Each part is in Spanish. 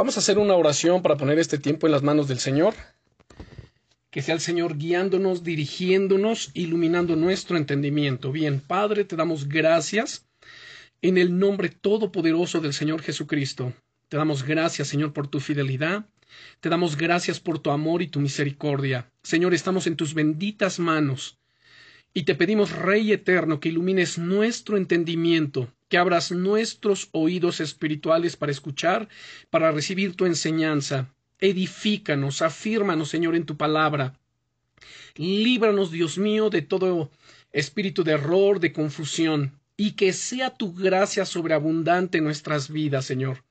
Vamos a hacer una oración para poner este tiempo en las manos del Señor. Que sea el Señor guiándonos, dirigiéndonos, iluminando nuestro entendimiento. Bien, Padre, te damos gracias en el nombre todopoderoso del Señor Jesucristo. Te damos gracias, Señor, por tu fidelidad. Te damos gracias por tu amor y tu misericordia. Señor, estamos en tus benditas manos. Y te pedimos, Rey eterno, que ilumines nuestro entendimiento, que abras nuestros oídos espirituales para escuchar, para recibir tu enseñanza. Edifícanos, afírmanos, Señor, en tu palabra. Líbranos, Dios mío, de todo espíritu de error, de confusión, y que sea tu gracia sobreabundante en nuestras vidas, Señor.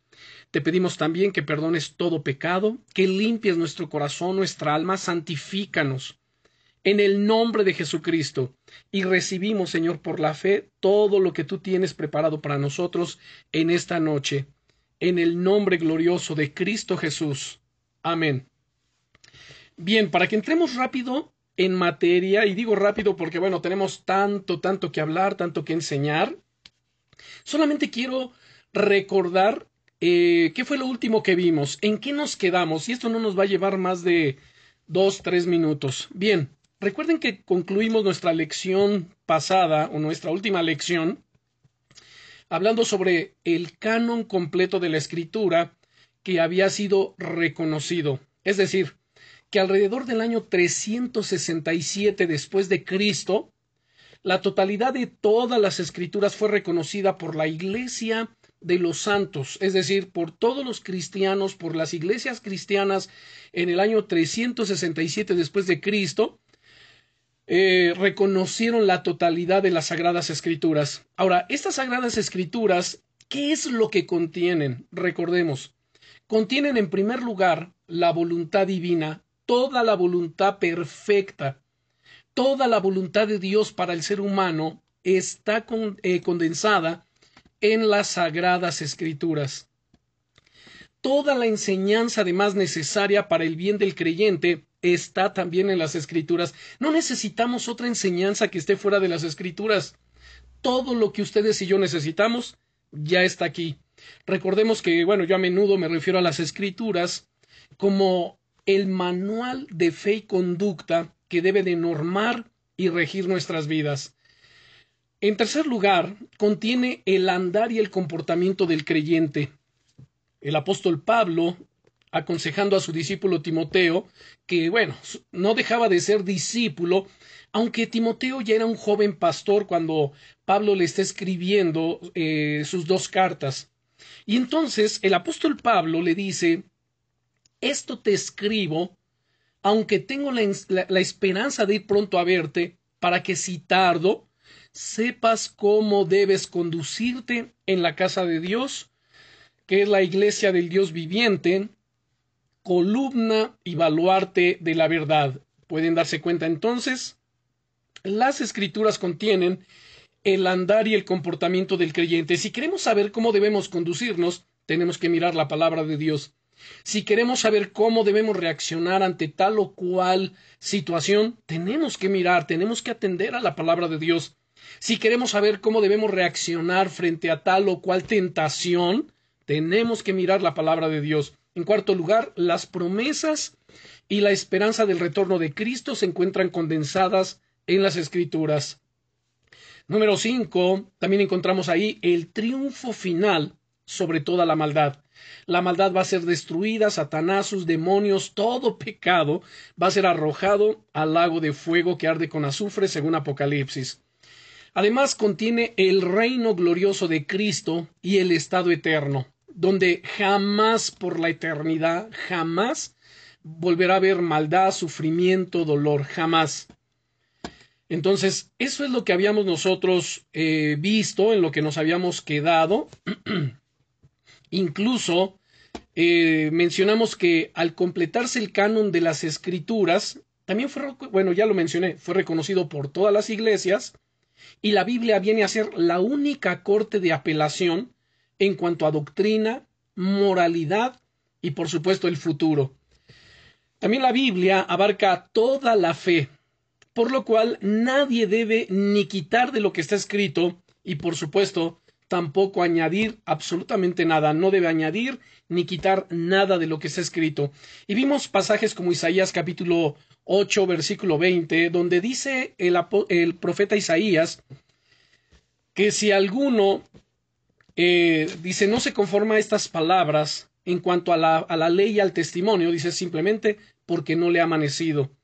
Te pedimos también que perdones todo pecado, que limpies nuestro corazón, nuestra alma, santifícanos en el nombre de Jesucristo. Y recibimos, Señor, por la fe todo lo que tú tienes preparado para nosotros en esta noche. En el nombre glorioso de Cristo Jesús. Amén. Bien, para que entremos rápido en materia, y digo rápido porque, bueno, tenemos tanto, tanto que hablar, tanto que enseñar, solamente quiero recordar eh, qué fue lo último que vimos, en qué nos quedamos, y esto no nos va a llevar más de dos, tres minutos. Bien, Recuerden que concluimos nuestra lección pasada o nuestra última lección hablando sobre el canon completo de la escritura que había sido reconocido. Es decir, que alrededor del año 367 después de Cristo, la totalidad de todas las escrituras fue reconocida por la Iglesia de los santos, es decir, por todos los cristianos, por las iglesias cristianas en el año 367 después de Cristo, eh, reconocieron la totalidad de las Sagradas Escrituras. Ahora, estas Sagradas Escrituras, ¿qué es lo que contienen? Recordemos, contienen en primer lugar la voluntad divina, toda la voluntad perfecta, toda la voluntad de Dios para el ser humano está eh, condensada en las Sagradas Escrituras. Toda la enseñanza además necesaria para el bien del creyente está también en las escrituras. No necesitamos otra enseñanza que esté fuera de las escrituras. Todo lo que ustedes y yo necesitamos ya está aquí. Recordemos que, bueno, yo a menudo me refiero a las escrituras como el manual de fe y conducta que debe de normar y regir nuestras vidas. En tercer lugar, contiene el andar y el comportamiento del creyente. El apóstol Pablo aconsejando a su discípulo Timoteo, que, bueno, no dejaba de ser discípulo, aunque Timoteo ya era un joven pastor cuando Pablo le está escribiendo eh, sus dos cartas. Y entonces el apóstol Pablo le dice, esto te escribo, aunque tengo la esperanza de ir pronto a verte, para que si tardo, sepas cómo debes conducirte en la casa de Dios, que es la iglesia del Dios viviente, columna y baluarte de la verdad. Pueden darse cuenta entonces, las escrituras contienen el andar y el comportamiento del creyente. Si queremos saber cómo debemos conducirnos, tenemos que mirar la palabra de Dios. Si queremos saber cómo debemos reaccionar ante tal o cual situación, tenemos que mirar, tenemos que atender a la palabra de Dios. Si queremos saber cómo debemos reaccionar frente a tal o cual tentación, tenemos que mirar la palabra de Dios. En cuarto lugar, las promesas y la esperanza del retorno de Cristo se encuentran condensadas en las Escrituras. Número cinco, también encontramos ahí el triunfo final sobre toda la maldad. La maldad va a ser destruida, Satanás, sus demonios, todo pecado va a ser arrojado al lago de fuego que arde con azufre, según Apocalipsis. Además contiene el reino glorioso de Cristo y el estado eterno donde jamás por la eternidad, jamás volverá a haber maldad, sufrimiento, dolor, jamás. Entonces, eso es lo que habíamos nosotros eh, visto, en lo que nos habíamos quedado. Incluso eh, mencionamos que al completarse el canon de las escrituras, también fue, bueno, ya lo mencioné, fue reconocido por todas las iglesias, y la Biblia viene a ser la única corte de apelación en cuanto a doctrina, moralidad y por supuesto el futuro. También la Biblia abarca toda la fe, por lo cual nadie debe ni quitar de lo que está escrito y por supuesto tampoco añadir absolutamente nada, no debe añadir ni quitar nada de lo que está escrito. Y vimos pasajes como Isaías capítulo 8, versículo 20, donde dice el, el profeta Isaías que si alguno eh, dice no se conforma a estas palabras en cuanto a la, ley y al testimonio, dice simplemente porque no le ha amanecido.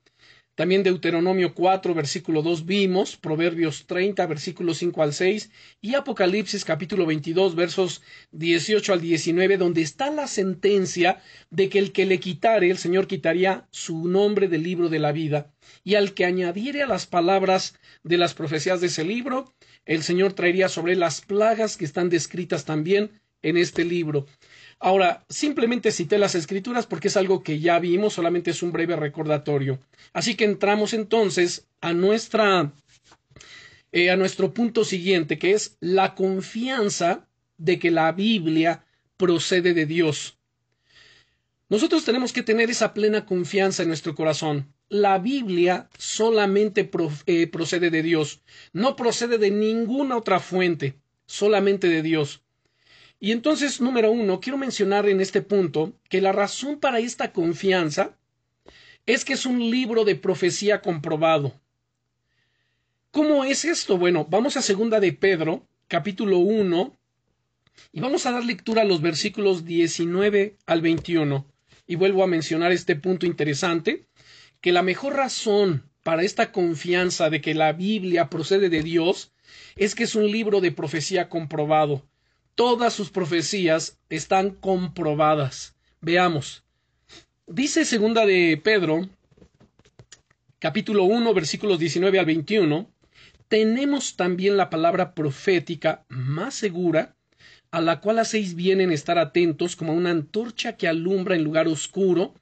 También Deuteronomio 4, versículo 2 vimos, Proverbios 30, versículo 5 al 6 y Apocalipsis capítulo 22, versos 18 al 19, donde está la sentencia de que el que le quitare, el Señor quitaría su nombre del libro de la vida, y al que añadiere a las palabras de las profecías de ese libro, el Señor traería sobre las plagas que están descritas también en este libro. Ahora, simplemente cité las escrituras porque es algo que ya vimos, solamente es un breve recordatorio. Así que entramos entonces a nuestra eh, a nuestro punto siguiente, que es la confianza de que la Biblia procede de Dios. Nosotros tenemos que tener esa plena confianza en nuestro corazón. La Biblia solamente eh, procede de Dios, no procede de ninguna otra fuente, solamente de Dios. Y entonces, número uno, quiero mencionar en este punto que la razón para esta confianza es que es un libro de profecía comprobado. ¿Cómo es esto? Bueno, vamos a segunda de Pedro, capítulo 1, y vamos a dar lectura a los versículos 19 al 21. Y vuelvo a mencionar este punto interesante, que la mejor razón para esta confianza de que la Biblia procede de Dios es que es un libro de profecía comprobado todas sus profecías están comprobadas. Veamos. Dice segunda de Pedro, capítulo 1, versículos 19 al 21, tenemos también la palabra profética más segura, a la cual hacéis bien en estar atentos como una antorcha que alumbra en lugar oscuro,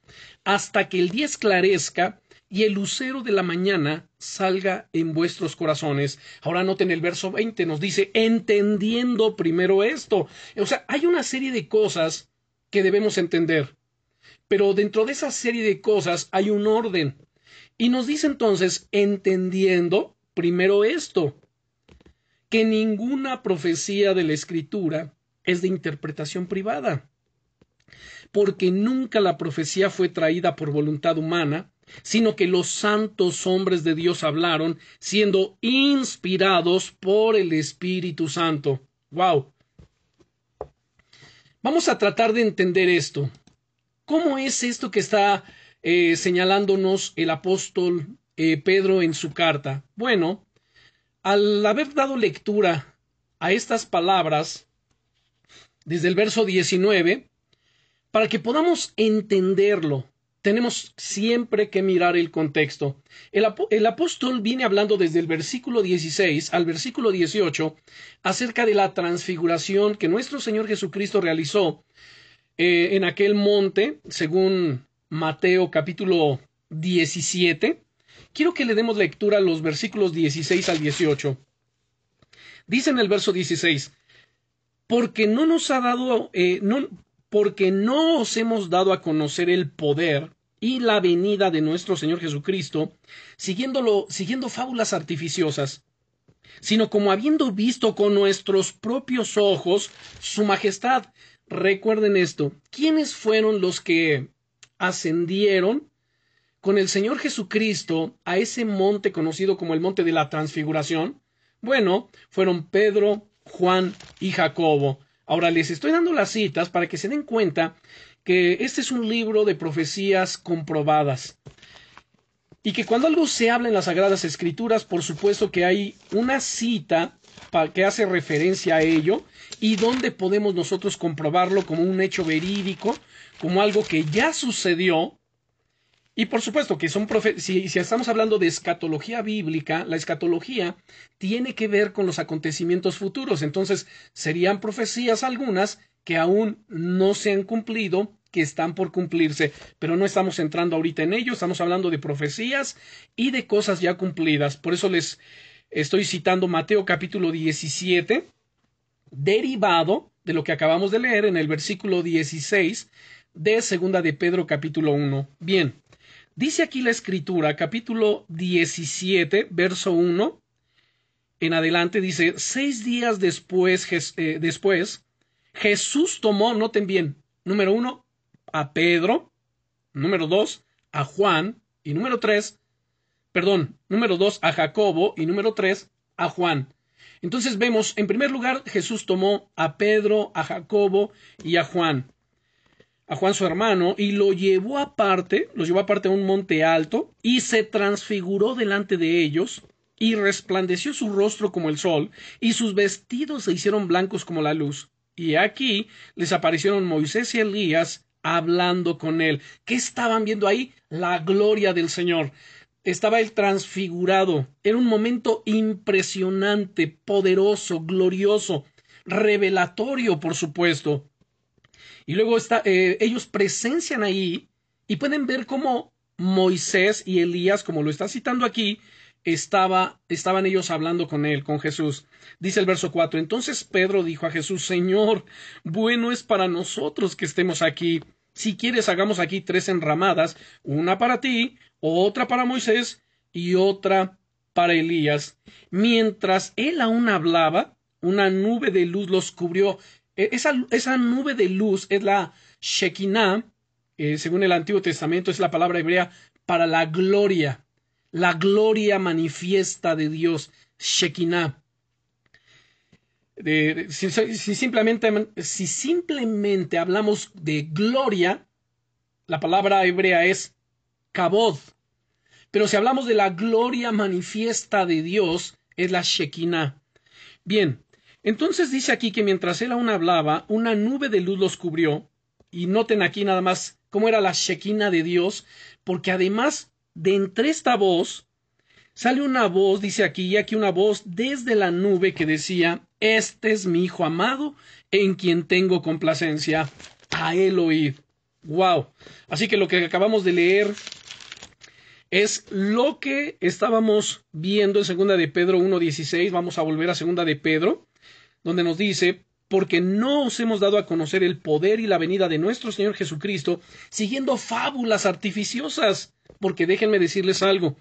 hasta que el día esclarezca y el lucero de la mañana salga en vuestros corazones. Ahora noten el verso 20, nos dice, entendiendo primero esto. O sea, hay una serie de cosas que debemos entender, pero dentro de esa serie de cosas hay un orden. Y nos dice entonces, entendiendo primero esto, que ninguna profecía de la escritura es de interpretación privada, porque nunca la profecía fue traída por voluntad humana, sino que los santos hombres de Dios hablaron, siendo inspirados por el Espíritu Santo. ¡Wow! Vamos a tratar de entender esto. ¿Cómo es esto que está eh, señalándonos el apóstol eh, Pedro en su carta? Bueno, al haber dado lectura a estas palabras, desde el verso 19, para que podamos entenderlo, tenemos siempre que mirar el contexto. El, apóstol viene hablando desde el versículo 16 al versículo 18 acerca de la transfiguración que nuestro Señor Jesucristo realizó eh, en aquel monte, según Mateo capítulo 17. Quiero que le demos lectura a los versículos 16 al 18. Dice en el verso 16, porque no nos ha dado, eh, no, porque no os hemos dado a conocer el poder y la venida de nuestro Señor Jesucristo, siguiéndolo, siguiendo fábulas artificiosas, sino como habiendo visto con nuestros propios ojos su majestad. Recuerden esto, ¿quiénes fueron los que ascendieron con el Señor Jesucristo a ese monte conocido como el monte de la transfiguración? Bueno, fueron Pedro, Juan y Jacobo. Ahora les estoy dando las citas para que se den cuenta que este es un libro de profecías comprobadas y que cuando algo se habla en las Sagradas Escrituras, por supuesto que hay una cita que hace referencia a ello y donde podemos nosotros comprobarlo como un hecho verídico, como algo que ya sucedió. Y por supuesto que son si, si estamos hablando de escatología bíblica, la escatología tiene que ver con los acontecimientos futuros. Entonces, serían profecías algunas que aún no se han cumplido, que están por cumplirse, pero no estamos entrando ahorita en ello, estamos hablando de profecías y de cosas ya cumplidas. Por eso les estoy citando Mateo capítulo 17, derivado de lo que acabamos de leer en el versículo 16 de segunda de Pedro capítulo 1. Bien, dice aquí la escritura, capítulo 17, verso 1, en adelante dice, seis días después, eh, después, Jesús tomó, noten bien, número uno, a Pedro, número dos, a Juan, y número tres, perdón, número dos, a Jacobo, y número tres, a Juan. Entonces vemos, en primer lugar, Jesús tomó a Pedro, a Jacobo y a Juan, a Juan su hermano, y lo llevó aparte, los llevó aparte a un monte alto, y se transfiguró delante de ellos, y resplandeció su rostro como el sol, y sus vestidos se hicieron blancos como la luz. Y aquí les aparecieron Moisés y Elías hablando con él. ¿Qué estaban viendo ahí? La gloria del Señor. Estaba él transfigurado. Era un momento impresionante, poderoso, glorioso, revelatorio, por supuesto. Y luego eh, ellos presencian ahí y pueden ver cómo Moisés y Elías, como lo está citando aquí, estaba, estaban ellos hablando con él, con Jesús. Dice el verso 4. Entonces Pedro dijo a Jesús, Señor, bueno es para nosotros que estemos aquí. Si quieres, hagamos aquí tres enramadas, una para ti, otra para Moisés y otra para Elías. Mientras él aún hablaba, una nube de luz los cubrió. E, esa, esa nube de luz es la Shekinah, eh, según el Antiguo Testamento, es la palabra hebrea para la gloria la gloria manifiesta de Dios, Shekinah. si, simplemente, si simplemente hablamos de gloria, la palabra hebrea es kabod. Pero si hablamos de la gloria manifiesta de Dios, es la Shekinah. Bien, entonces dice aquí que mientras él aún hablaba, una nube de luz los cubrió. Y noten aquí nada más cómo era la Shekinah de Dios, porque además de entre esta voz sale una voz, dice aquí y aquí una voz desde la nube que decía, Este es mi Hijo amado, en quien tengo complacencia, a él oír. Wow. Así que lo que acabamos de leer es lo que estábamos viendo en segunda de Pedro 1.16. Vamos a volver a segunda de Pedro, donde nos dice, porque no os hemos dado a conocer el poder y la venida de nuestro Señor Jesucristo, siguiendo fábulas artificiosas porque déjenme decirles algo.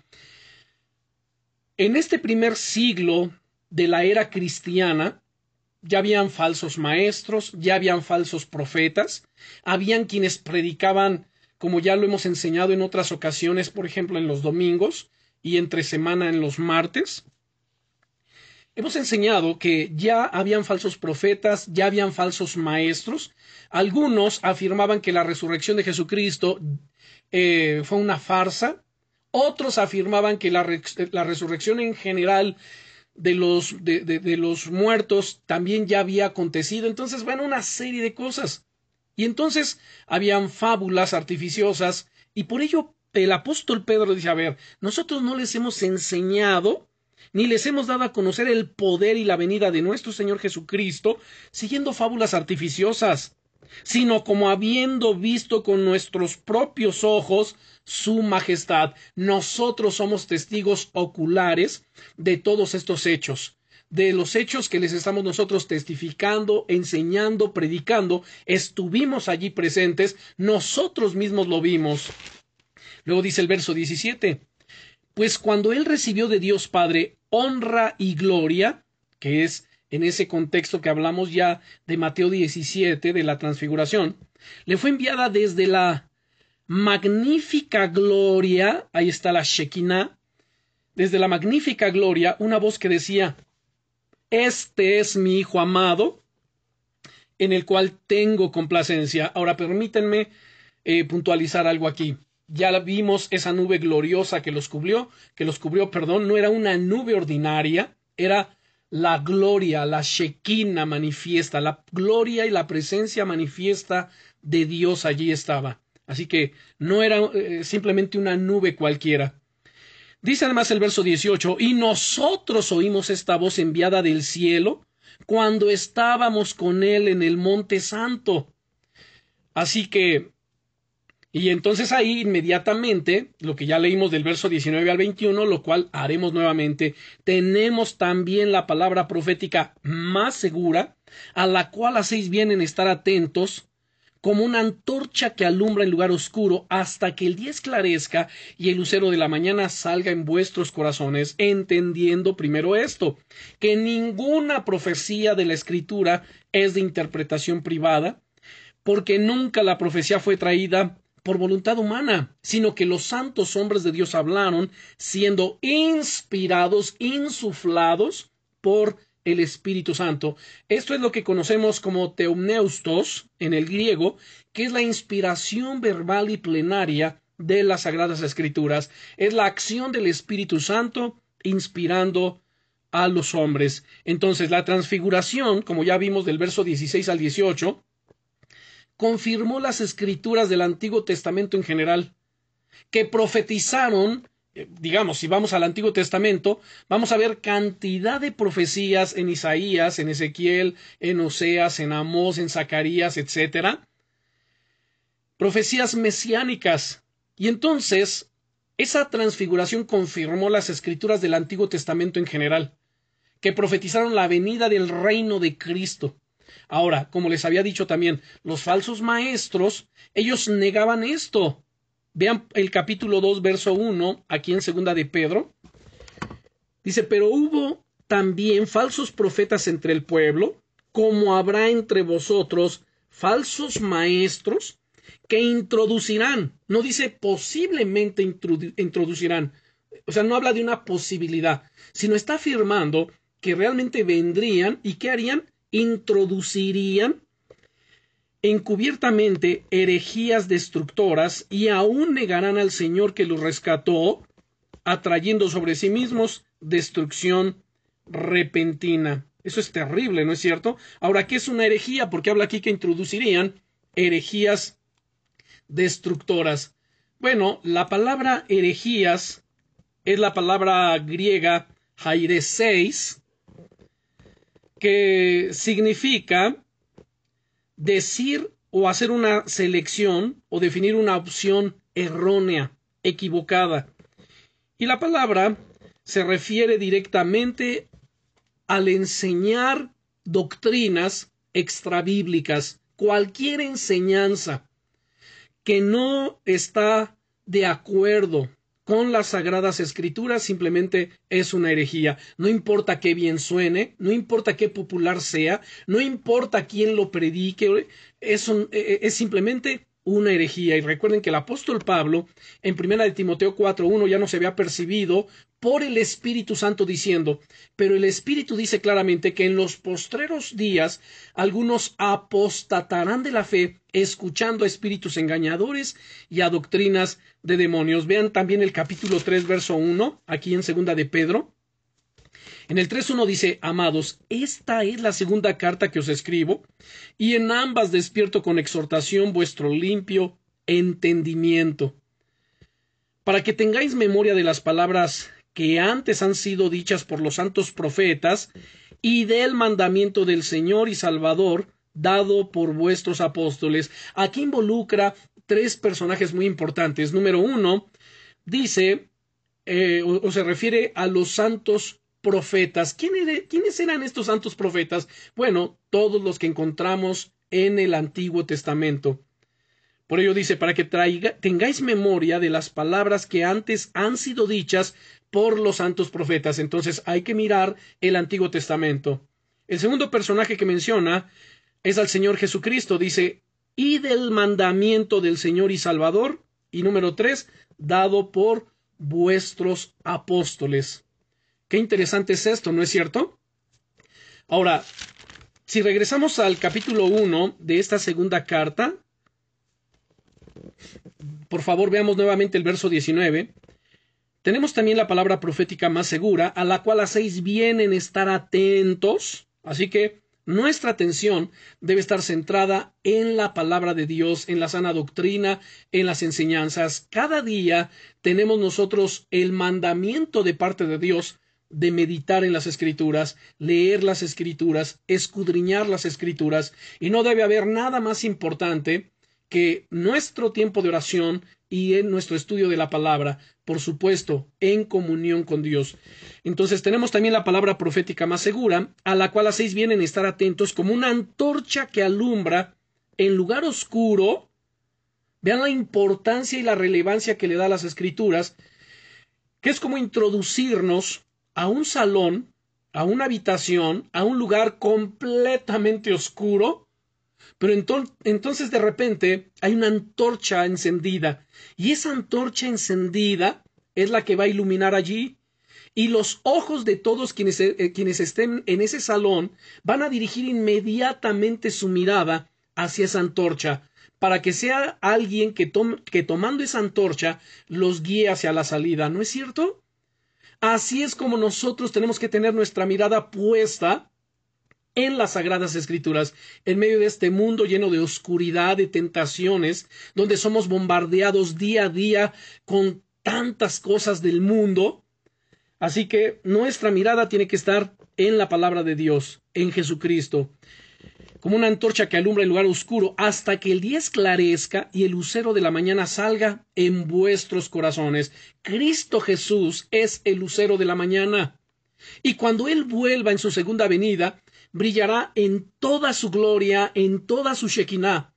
En este primer siglo de la era cristiana, ya habían falsos maestros, ya habían falsos profetas, habían quienes predicaban, como ya lo hemos enseñado en otras ocasiones, por ejemplo en los domingos y entre semana en los martes. Hemos enseñado que ya habían falsos profetas, ya habían falsos maestros. Algunos afirmaban que la resurrección de Jesucristo eh, fue una farsa. Otros afirmaban que la, resurrección en general de los, de, los muertos también ya había acontecido. Entonces, bueno, una serie de cosas. Y entonces habían fábulas artificiosas y por ello el apóstol Pedro dice, a ver, nosotros no les hemos enseñado ni les hemos dado a conocer el poder y la venida de nuestro Señor Jesucristo siguiendo fábulas artificiosas sino como habiendo visto con nuestros propios ojos su majestad. Nosotros somos testigos oculares de todos estos hechos de los hechos que les estamos nosotros testificando, enseñando, predicando, estuvimos allí presentes, nosotros mismos lo vimos. Luego dice el verso 17, pues cuando él recibió de Dios Padre honra y gloria, que es en ese contexto que hablamos ya de Mateo 17, de la transfiguración, le fue enviada desde la magnífica gloria, ahí está la Shekinah, desde la magnífica gloria, una voz que decía, Este es mi Hijo amado, en el cual tengo complacencia. Ahora permítanme eh, puntualizar algo aquí. Ya vimos esa nube gloriosa que los cubrió, que los cubrió, perdón, no era una nube ordinaria, era la gloria, la Shekinah manifiesta, la gloria y la presencia manifiesta de Dios allí estaba. Así que no era eh, simplemente una nube cualquiera. Dice además el verso 18, y nosotros oímos esta voz enviada del cielo cuando estábamos con él en el monte santo. Así que y entonces ahí inmediatamente, lo que ya leímos del verso 19 al 21, lo cual haremos nuevamente, tenemos también la palabra profética más segura, a la cual hacéis bien en estar atentos, como una antorcha que alumbra el lugar oscuro hasta que el día esclarezca y el lucero de la mañana salga en vuestros corazones, entendiendo primero esto, que ninguna profecía de la Escritura es de interpretación privada, porque nunca la profecía fue traída por voluntad humana, sino que los santos hombres de Dios hablaron siendo inspirados, insuflados por el Espíritu Santo. Esto es lo que conocemos como teumneustos en el griego, que es la inspiración verbal y plenaria de las Sagradas Escrituras. Es la acción del Espíritu Santo inspirando a los hombres. Entonces, la transfiguración, como ya vimos del verso 16 al 18, confirmó las escrituras del Antiguo Testamento en general, que profetizaron, eh, digamos, si vamos al Antiguo Testamento, vamos a ver cantidad de profecías en Isaías, en Ezequiel, en Oseas, en Amós, en Zacarías, etc. Profecías mesiánicas. Y entonces, esa transfiguración confirmó las escrituras del Antiguo Testamento en general, que profetizaron la venida del reino de Cristo. Ahora, como les había dicho también, los falsos maestros, ellos negaban esto. Vean el capítulo 2, verso 1, aquí en segunda de Pedro. Dice, pero hubo también falsos profetas entre el pueblo, como habrá entre vosotros falsos maestros que introducirán, no dice posiblemente introducirán, o sea, no habla de una posibilidad, sino está afirmando que realmente vendrían y que harían introducirían encubiertamente herejías destructoras y aún negarán al Señor que los rescató, atrayendo sobre sí mismos destrucción repentina. Eso es terrible, ¿no es cierto? Ahora, ¿qué es una herejía? Porque habla aquí que introducirían herejías destructoras. Bueno, la palabra herejías es la palabra griega jaireseis, que significa decir o hacer una selección o definir una opción errónea, equivocada. Y la palabra se refiere directamente al enseñar doctrinas extrabíblicas, cualquier enseñanza que no está de acuerdo con las sagradas escrituras simplemente es una herejía. No importa qué bien suene, no importa qué popular sea, no importa quién lo predique, es, e, e, es simplemente una herejía. Y recuerden que el apóstol Pablo, en primera de Timoteo 4.1, ya no se había percibido por el Espíritu Santo diciendo, pero el Espíritu dice claramente que en los postreros días algunos apostatarán de la fe, escuchando a espíritus engañadores y a doctrinas de demonios. Vean también el capítulo 3, verso 1, aquí en segunda de Pedro. En el 3.1 dice, amados, esta es la segunda carta que os escribo, y en ambas despierto con exhortación vuestro limpio entendimiento, para que tengáis memoria de las palabras que antes han sido dichas por los santos profetas, y del mandamiento del Señor y Salvador dado por vuestros apóstoles. Aquí involucra tres personajes muy importantes. Número uno, dice, eh, o, se refiere a los santos profetas. ¿Quiénes eran estos santos profetas? Bueno, todos los que encontramos en el Antiguo Testamento. Por ello dice, para que traiga, tengáis memoria de las palabras que antes han sido dichas por los santos profetas. Entonces hay que mirar el Antiguo Testamento. El segundo personaje que menciona es al Señor Jesucristo. Dice, y del mandamiento del Señor y Salvador. Y número tres, dado por vuestros apóstoles. Qué interesante es esto, ¿no es cierto? Ahora, si regresamos al capítulo 1 de esta segunda carta, por favor veamos nuevamente el verso 19. Tenemos también la palabra profética más segura, a la cual hacéis bien en estar atentos. Así que nuestra atención debe estar centrada en la palabra de Dios, en la sana doctrina, en las enseñanzas. Cada día tenemos nosotros el mandamiento de parte de Dios de meditar en las escrituras, leer las escrituras, escudriñar las escrituras, y no debe haber nada más importante que nuestro tiempo de oración y en nuestro estudio de la palabra, por supuesto, en comunión con Dios. Entonces tenemos también la palabra profética más segura, a la cual hacéis bien en estar atentos como una antorcha que alumbra en lugar oscuro, vean la importancia y la relevancia que le da a las escrituras, que es como introducirnos a un salón, a una habitación, a un lugar completamente oscuro, pero entonces de repente hay una antorcha encendida y esa antorcha encendida es la que va a iluminar allí y los ojos de todos quienes, eh, quienes estén en ese salón van a dirigir inmediatamente su mirada hacia esa antorcha para que sea alguien que, que tomando esa antorcha los guíe hacia la salida, ¿no es cierto? Así es como nosotros tenemos que tener nuestra mirada puesta en las sagradas escrituras, en medio de este mundo lleno de oscuridad, de tentaciones, donde somos bombardeados día a día con tantas cosas del mundo. Así que nuestra mirada tiene que estar en la palabra de Dios, en Jesucristo, como una antorcha que alumbra el lugar oscuro, hasta que el día esclarezca y el lucero de la mañana salga en vuestros corazones. Cristo Jesús es el lucero de la mañana. Y cuando Él vuelva en su segunda venida, brillará en toda su gloria, en toda su Shekinah.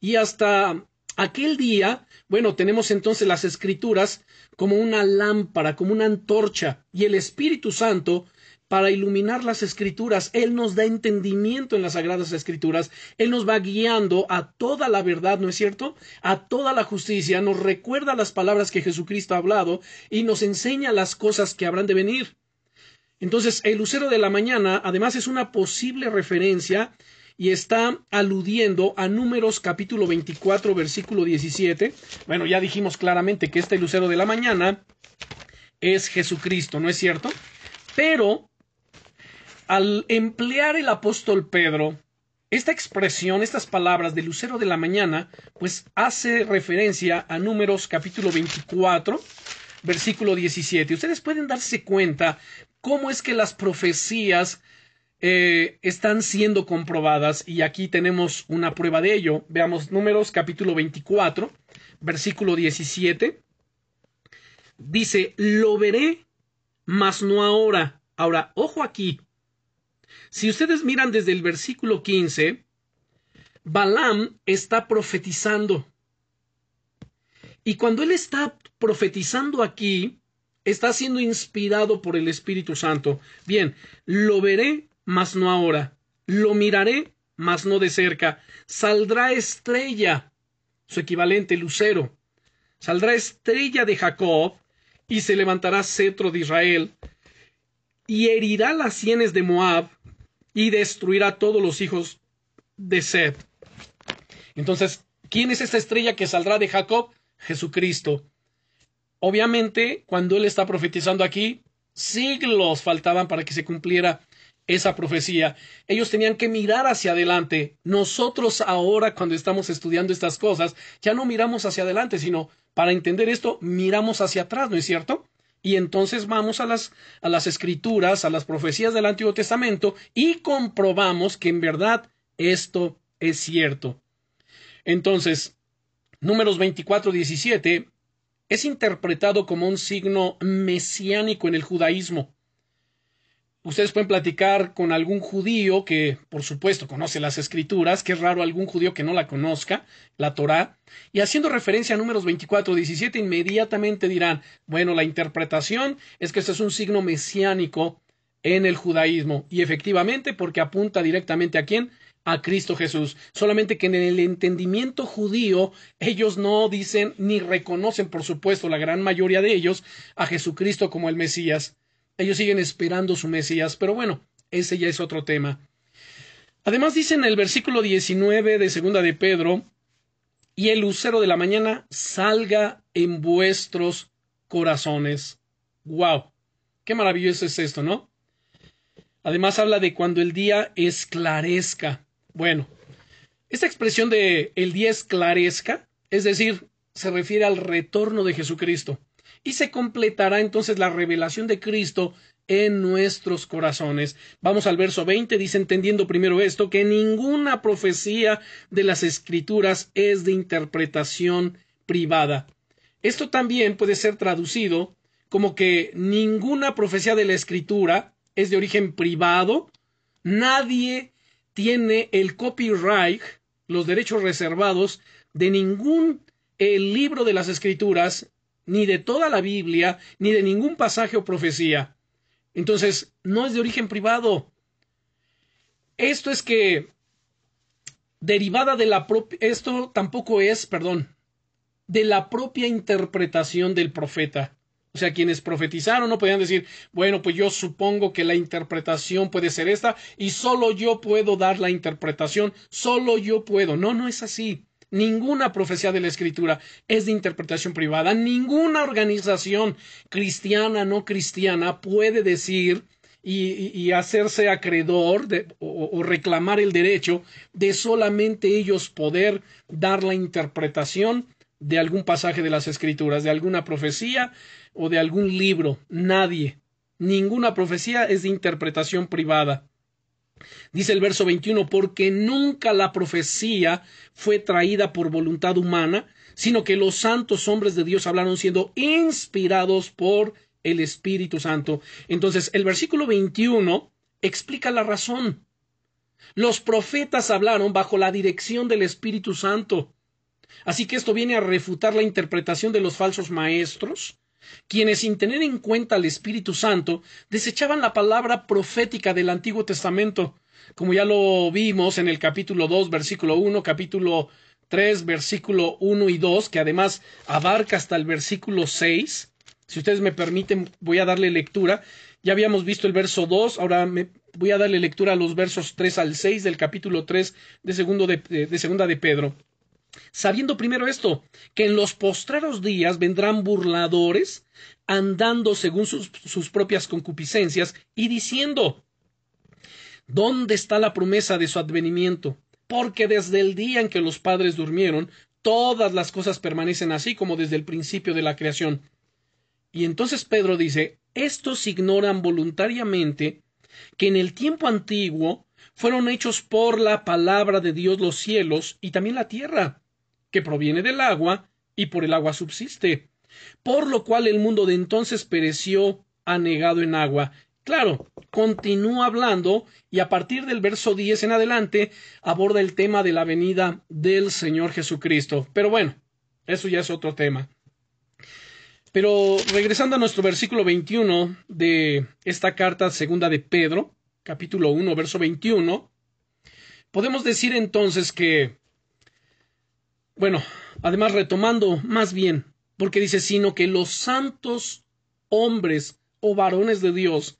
Y hasta aquel día, bueno, tenemos entonces las escrituras como una lámpara, como una antorcha, y el Espíritu Santo para iluminar las escrituras. Él nos da entendimiento en las sagradas escrituras. Él nos va guiando a toda la verdad, ¿no es cierto? A toda la justicia. Nos recuerda las palabras que Jesucristo ha hablado y nos enseña las cosas que habrán de venir. Entonces, el lucero de la mañana, además, es una posible referencia y está aludiendo a Números capítulo 24, versículo 17. Bueno, ya dijimos claramente que este lucero de la mañana es Jesucristo, ¿no es cierto? Pero al emplear el apóstol Pedro esta expresión, estas palabras de lucero de la mañana, pues hace referencia a Números capítulo 24, versículo 17. Ustedes pueden darse cuenta cómo es que las profecías eh, están siendo comprobadas y aquí tenemos una prueba de ello. Veamos números capítulo 24, versículo 17. Dice, lo veré, mas no ahora. Ahora, ojo aquí. Si ustedes miran desde el versículo 15, Balaam está profetizando. Y cuando él está profetizando aquí, está siendo inspirado por el Espíritu Santo. Bien, lo veré, mas no ahora. Lo miraré, mas no de cerca. Saldrá estrella, su equivalente lucero. Saldrá estrella de Jacob, y se levantará cetro de Israel, y herirá las sienes de Moab, y destruirá todos los hijos de Seth. Entonces, ¿quién es esta estrella que saldrá de Jacob? Jesucristo. Obviamente, cuando él está profetizando aquí, siglos faltaban para que se cumpliera esa profecía. Ellos tenían que mirar hacia adelante. Nosotros ahora, cuando estamos estudiando estas cosas, ya no miramos hacia adelante, sino para entender esto, miramos hacia atrás, ¿no es cierto? Y entonces vamos a las, a las escrituras, a las profecías del Antiguo Testamento y comprobamos que en verdad esto es cierto. Entonces, números 24, 17 es interpretado como un signo mesiánico en el judaísmo. Ustedes pueden platicar con algún judío que, por supuesto, conoce las escrituras, que es raro algún judío que no la conozca, la Torá, y haciendo referencia a números 24, 17, inmediatamente dirán, bueno, la interpretación es que este es un signo mesiánico en el judaísmo, y efectivamente, porque apunta directamente a quién? A Cristo Jesús. Solamente que en el entendimiento judío ellos no dicen ni reconocen, por supuesto, la gran mayoría de ellos, a Jesucristo como el Mesías. Ellos siguen esperando su Mesías, pero bueno, ese ya es otro tema. Además dice en el versículo 19 de segunda de Pedro, y el lucero de la mañana salga en vuestros corazones. ¡Wow! Qué maravilloso es esto, ¿no? Además habla de cuando el día esclarezca. Bueno, esta expresión de el día esclarezca, es decir, se refiere al retorno de Jesucristo y se completará entonces la revelación de Cristo en nuestros corazones. Vamos al verso 20, dice entendiendo primero esto, que ninguna profecía de las escrituras es de interpretación privada. Esto también puede ser traducido como que ninguna profecía de la escritura es de origen privado, nadie tiene el copyright los derechos reservados de ningún el libro de las Escrituras, ni de toda la Biblia, ni de ningún pasaje o profecía. Entonces, no es de origen privado. Esto es que derivada de la propia, esto tampoco es, perdón, de la propia interpretación del profeta. O sea, quienes profetizaron no podían decir, bueno, pues yo supongo que la interpretación puede ser esta y solo yo puedo dar la interpretación, solo yo puedo. No, no es así. Ninguna profecía de la escritura es de interpretación privada. Ninguna organización cristiana, no cristiana, puede decir y, hacerse acreedor o, reclamar el derecho de solamente ellos poder dar la interpretación de algún pasaje de las escrituras, de alguna profecía o de algún libro. Nadie. Ninguna profecía es de interpretación privada. Dice el verso 21, porque nunca la profecía fue traída por voluntad humana, sino que los santos hombres de Dios hablaron siendo inspirados por el Espíritu Santo. Entonces, el versículo 21 explica la razón. Los profetas hablaron bajo la dirección del Espíritu Santo. Así que esto viene a refutar la interpretación de los falsos maestros, quienes sin tener en cuenta al Espíritu Santo desechaban la palabra profética del Antiguo Testamento, como ya lo vimos en el capítulo 2, versículo 1, capítulo 3, versículo 1 y 2, que además abarca hasta el versículo 6. Si ustedes me permiten, voy a darle lectura. Ya habíamos visto el verso 2, ahora me voy a darle lectura a los versos 3 al 6 del capítulo 3 de, segundo de, de segunda de Pedro sabiendo primero esto, que en los postreros días vendrán burladores, andando según sus, sus, propias concupiscencias, y diciendo, ¿dónde está la promesa de su advenimiento? Porque desde el día en que los padres durmieron, todas las cosas permanecen así como desde el principio de la creación. Y entonces Pedro dice, estos ignoran voluntariamente que en el tiempo antiguo fueron hechos por la palabra de Dios los cielos y también la tierra, que proviene del agua y por el agua subsiste, por lo cual el mundo de entonces pereció anegado en agua. Claro, continúa hablando y a partir del verso 10 en adelante aborda el tema de la venida del Señor Jesucristo. Pero bueno, eso ya es otro tema. Pero regresando a nuestro versículo 21 de esta carta segunda de Pedro, capítulo 1, verso 21, podemos decir entonces que bueno, además retomando más bien, porque dice, sino que los santos hombres o varones de Dios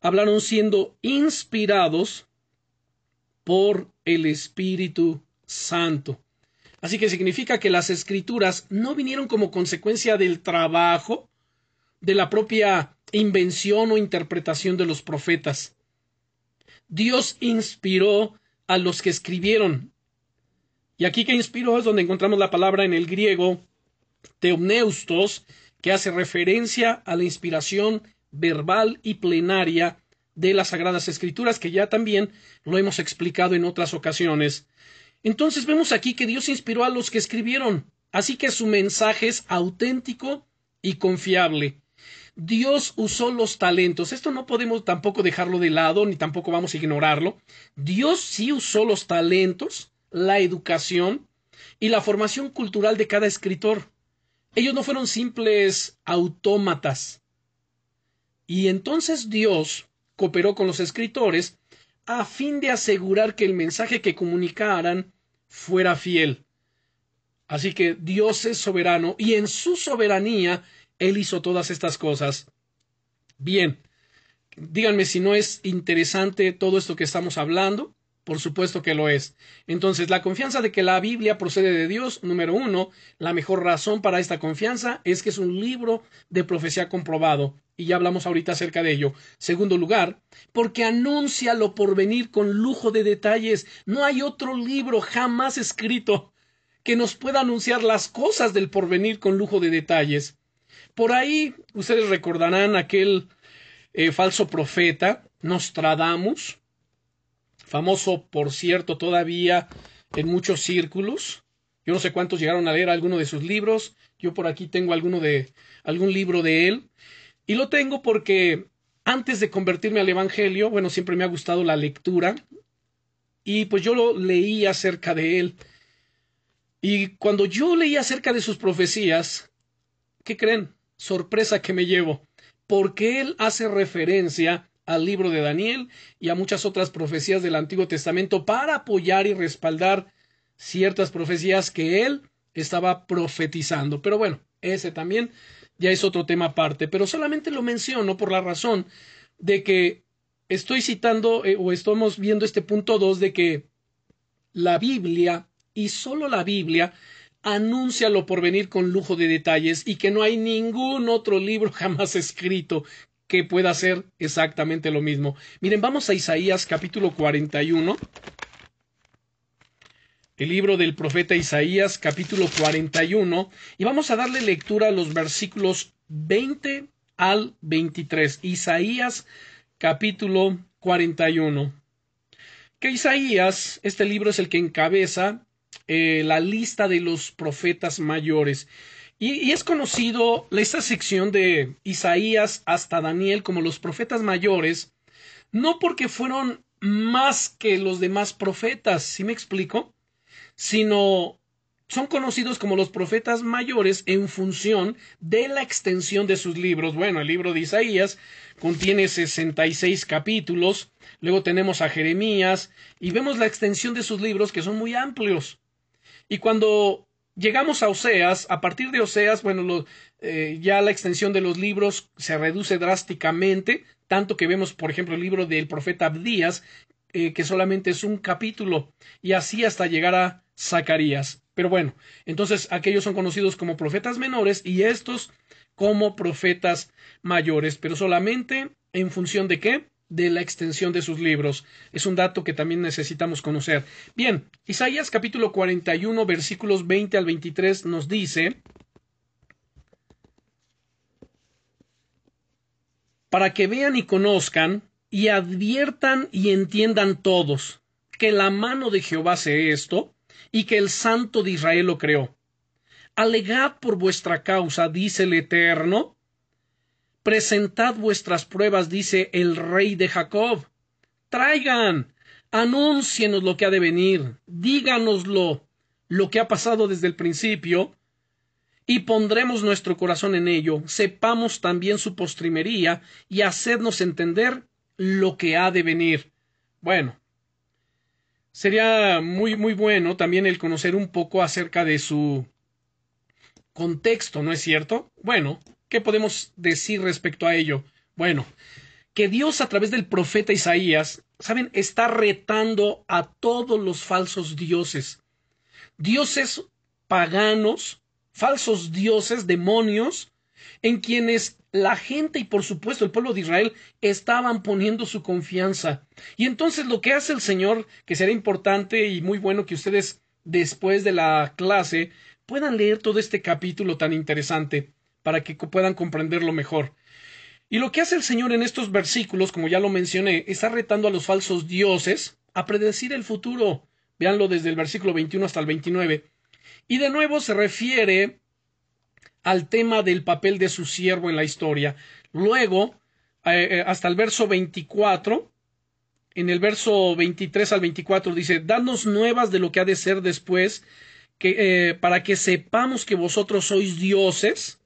hablaron siendo inspirados por el Espíritu Santo. Así que significa que las escrituras no vinieron como consecuencia del trabajo, de la propia invención o interpretación de los profetas. Dios inspiró a los que escribieron y aquí que inspiró es donde encontramos la palabra en el griego teomneustos, que hace referencia a la inspiración verbal y plenaria de las Sagradas Escrituras, que ya también lo hemos explicado en otras ocasiones. Entonces vemos aquí que Dios inspiró a los que escribieron, así que su mensaje es auténtico y confiable. Dios usó los talentos. Esto no podemos tampoco dejarlo de lado, ni tampoco vamos a ignorarlo. Dios sí usó los talentos la educación y la formación cultural de cada escritor. Ellos no fueron simples autómatas. Y entonces Dios cooperó con los escritores a fin de asegurar que el mensaje que comunicaran fuera fiel. Así que Dios es soberano y en su soberanía Él hizo todas estas cosas. Bien, díganme si no es interesante todo esto que estamos hablando. Por supuesto que lo es. Entonces, la confianza de que la Biblia procede de Dios, número uno, la mejor razón para esta confianza es que es un libro de profecía comprobado, y ya hablamos ahorita acerca de ello. Segundo lugar, porque anuncia lo por venir con lujo de detalles. No hay otro libro jamás escrito que nos pueda anunciar las cosas del porvenir con lujo de detalles. Por ahí, ustedes recordarán aquel eh, falso profeta, Nostradamus, famoso, por cierto, todavía en muchos círculos. Yo no sé cuántos llegaron a leer alguno de sus libros. Yo por aquí tengo alguno de algún libro de él. Y lo tengo porque antes de convertirme al Evangelio, bueno, siempre me ha gustado la lectura. y pues yo lo leí acerca de él. Y cuando yo leí acerca de sus profecías, ¿qué creen? Sorpresa que me llevo, porque él hace referencia al libro de Daniel y a muchas otras profecías del Antiguo Testamento para apoyar y respaldar ciertas profecías que él estaba profetizando. Pero bueno, ese también ya es otro tema aparte, pero solamente lo menciono por la razón de que estoy citando eh, o estamos viendo este punto 2 de que la Biblia y solo la Biblia anuncia lo por venir con lujo de detalles y que no hay ningún otro libro jamás escrito que pueda hacer exactamente lo mismo. Miren, vamos a Isaías capítulo 41. El libro del profeta Isaías capítulo 41 y vamos a darle lectura a los versículos 20 al 23. Isaías capítulo 41. Que Isaías, este libro es el que encabeza eh, la lista de los profetas mayores. Y, es conocido esta sección de Isaías hasta Daniel como los profetas mayores, no porque fueron más que los demás profetas, ¿sí me explico? Sino son conocidos como los profetas mayores en función de la extensión de sus libros. Bueno, el libro de Isaías contiene 66 capítulos, luego tenemos a Jeremías y vemos la extensión de sus libros que son muy amplios. Y cuando llegamos a Oseas, a partir de Oseas, bueno, eh, ya la extensión de los libros se reduce drásticamente, tanto que vemos, por ejemplo, el libro del profeta Abdías, eh, que solamente es un capítulo, y así hasta llegar a Zacarías. Pero bueno, entonces aquellos son conocidos como profetas menores y estos como profetas mayores, pero solamente en función de qué? De la extensión de sus libros. Es un dato que también necesitamos conocer. Bien, Isaías capítulo 41 versículos 20 al 23 nos dice, para que vean y conozcan y adviertan y entiendan todos que la mano de Jehová hace esto, y que el Santo de Israel lo creó. Alegad por vuestra causa, dice el Eterno. Presentad vuestras pruebas, dice el Rey de Jacob. Traigan, anúncienos lo que ha de venir, díganoslo, lo que ha pasado desde el principio, y pondremos nuestro corazón en ello, sepamos también su postrimería y hacednos entender lo que ha de venir. Bueno, sería muy, muy bueno también el conocer un poco acerca de su contexto, ¿no es cierto? Bueno, ¿qué podemos decir respecto a ello? Bueno, que Dios a través del profeta Isaías, ¿saben? Está retando a todos los falsos dioses. Dioses paganos, falsos dioses, demonios, en quienes la gente y por supuesto el pueblo de Israel estaban poniendo su confianza. Y entonces lo que hace el Señor, que será importante y muy bueno que ustedes después de la clase puedan leer todo este capítulo tan interesante para que puedan comprenderlo mejor. Y lo que hace el Señor en estos versículos, como ya lo mencioné, está retando a los falsos dioses a predecir el futuro. Veanlo desde el versículo 21 hasta el 29. Y de nuevo se refiere al tema del papel de su siervo en la historia. Luego, eh, eh, hasta el verso 24, en el verso 23 al 24 dice, danos nuevas de lo que ha de ser después, que, eh, para que sepamos que vosotros sois dioses,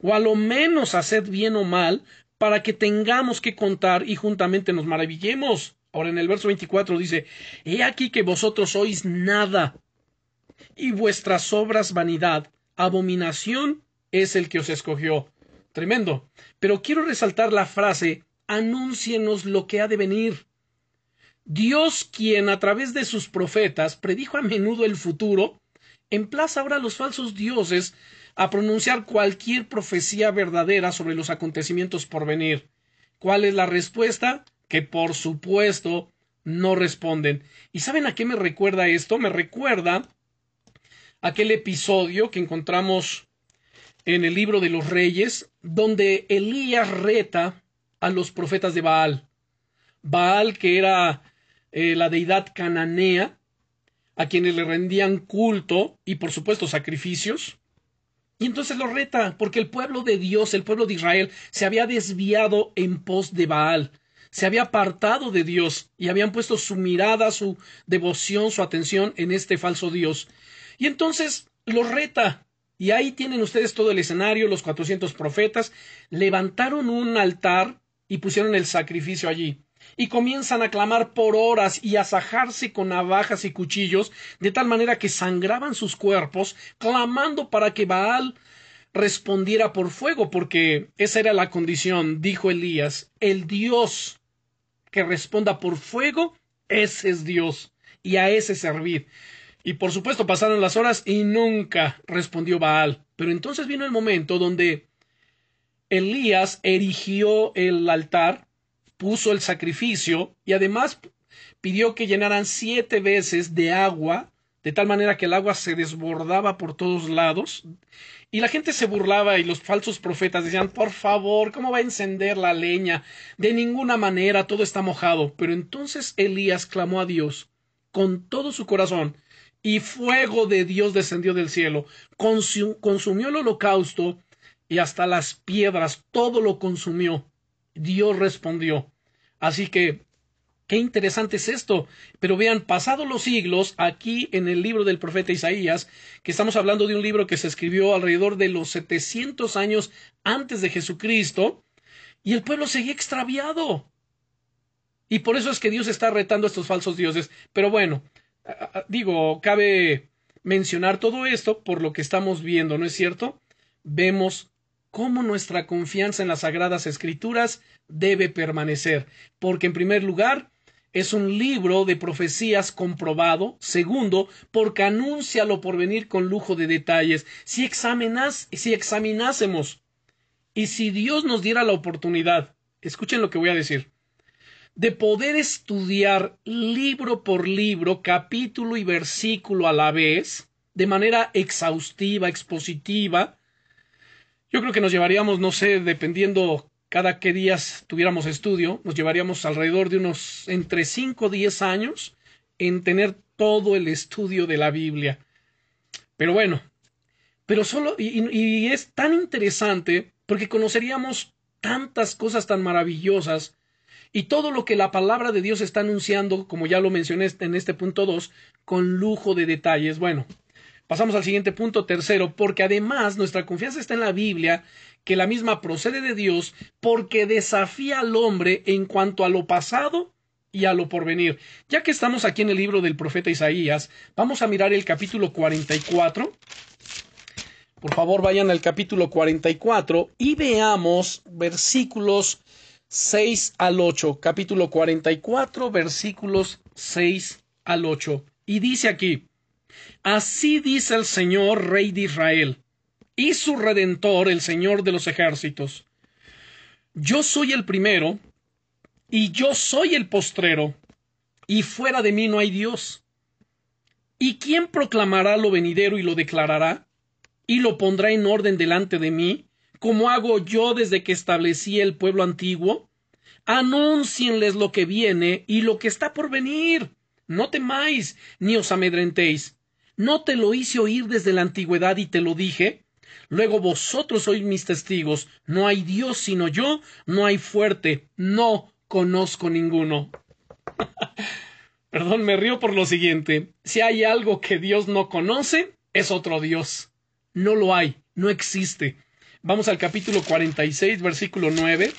o a lo menos haced bien o mal, para que tengamos que contar y juntamente nos maravillemos. Ahora en el verso 24 dice, He aquí que vosotros sois nada, y vuestras obras vanidad, abominación es el que os escogió. Tremendo. Pero quiero resaltar la frase anúncienos lo que ha de venir. Dios, quien a través de sus profetas predijo a menudo el futuro, emplaza ahora a los falsos dioses a pronunciar cualquier profecía verdadera sobre los acontecimientos por venir. ¿Cuál es la respuesta? Que por supuesto no responden. ¿Y saben a qué me recuerda esto? Me recuerda aquel episodio que encontramos en el libro de los reyes, donde Elías reta a los profetas de Baal. Baal, que era eh, la deidad cananea, a quienes le rendían culto y por supuesto sacrificios. Y entonces lo reta, porque el pueblo de Dios, el pueblo de Israel, se había desviado en pos de Baal, se había apartado de Dios y habían puesto su mirada, su devoción, su atención en este falso Dios. Y entonces los reta. Y ahí tienen ustedes todo el escenario, los cuatrocientos profetas, levantaron un altar y pusieron el sacrificio allí. Y comienzan a clamar por horas y a sajarse con navajas y cuchillos, de tal manera que sangraban sus cuerpos, clamando para que Baal respondiera por fuego, porque esa era la condición, dijo Elías, el Dios que responda por fuego, ese es Dios, y a ese servir. Y por supuesto pasaron las horas y nunca respondió Baal. Pero entonces vino el momento donde Elías erigió el altar, puso el sacrificio y además pidió que llenaran siete veces de agua, de tal manera que el agua se desbordaba por todos lados. Y la gente se burlaba y los falsos profetas decían, por favor, ¿cómo va a encender la leña? De ninguna manera, todo está mojado. Pero entonces Elías clamó a Dios con todo su corazón y fuego de Dios descendió del cielo, consumió el holocausto y hasta las piedras, todo lo consumió. Dios respondió. Así que, qué interesante es esto. Pero vean, pasados los siglos, aquí en el libro del profeta Isaías, que estamos hablando de un libro que se escribió alrededor de los 700 años antes de Jesucristo, y el pueblo seguía extraviado. Y por eso es que Dios está retando a estos falsos dioses. Pero bueno, digo, cabe mencionar todo esto por lo que estamos viendo, ¿no es cierto? Vemos cómo nuestra confianza en las sagradas escrituras debe permanecer, porque en primer lugar, es un libro de profecías comprobado. Segundo, porque anuncia lo por venir con lujo de detalles. Si, examinas, si examinásemos y si Dios nos diera la oportunidad, escuchen lo que voy a decir, de poder estudiar libro por libro, capítulo y versículo a la vez, de manera exhaustiva, expositiva, yo creo que nos llevaríamos, no sé, dependiendo cada qué días tuviéramos estudio, nos llevaríamos alrededor de unos entre 5 o 10 años en tener todo el estudio de la Biblia. Pero bueno, pero solo, y, y es tan interesante porque conoceríamos tantas cosas tan maravillosas y todo lo que la palabra de Dios está anunciando, como ya lo mencioné en este punto 2, con lujo de detalles. Bueno, pasamos al siguiente punto tercero, porque además nuestra confianza está en la Biblia, que la misma procede de Dios, porque desafía al hombre en cuanto a lo pasado y a lo porvenir. Ya que estamos aquí en el libro del profeta Isaías, vamos a mirar el capítulo 44. Por favor, vayan al capítulo 44 y veamos versículos 6 al 8, capítulo 44, versículos 6 al 8. Y dice aquí, Así dice el Señor, Rey de Israel, y su Redentor, el Señor de los ejércitos. Yo soy el primero, y yo soy el postrero, y fuera de mí no hay Dios. ¿Y quién proclamará lo venidero y lo declarará? ¿Y lo pondrá en orden delante de mí? como hago yo desde que establecí el pueblo antiguo? Anúncienles lo que viene y lo que está por venir. No temáis, ni os amedrentéis. ¿No te lo hice oír desde la antigüedad y te lo dije? Luego vosotros sois mis testigos. No hay Dios sino yo, no hay fuerte, no conozco ninguno. Perdón, me río por lo siguiente. Si hay algo que Dios no conoce, es otro Dios. No lo hay, no existe. Vamos al capítulo 46, versículo 9.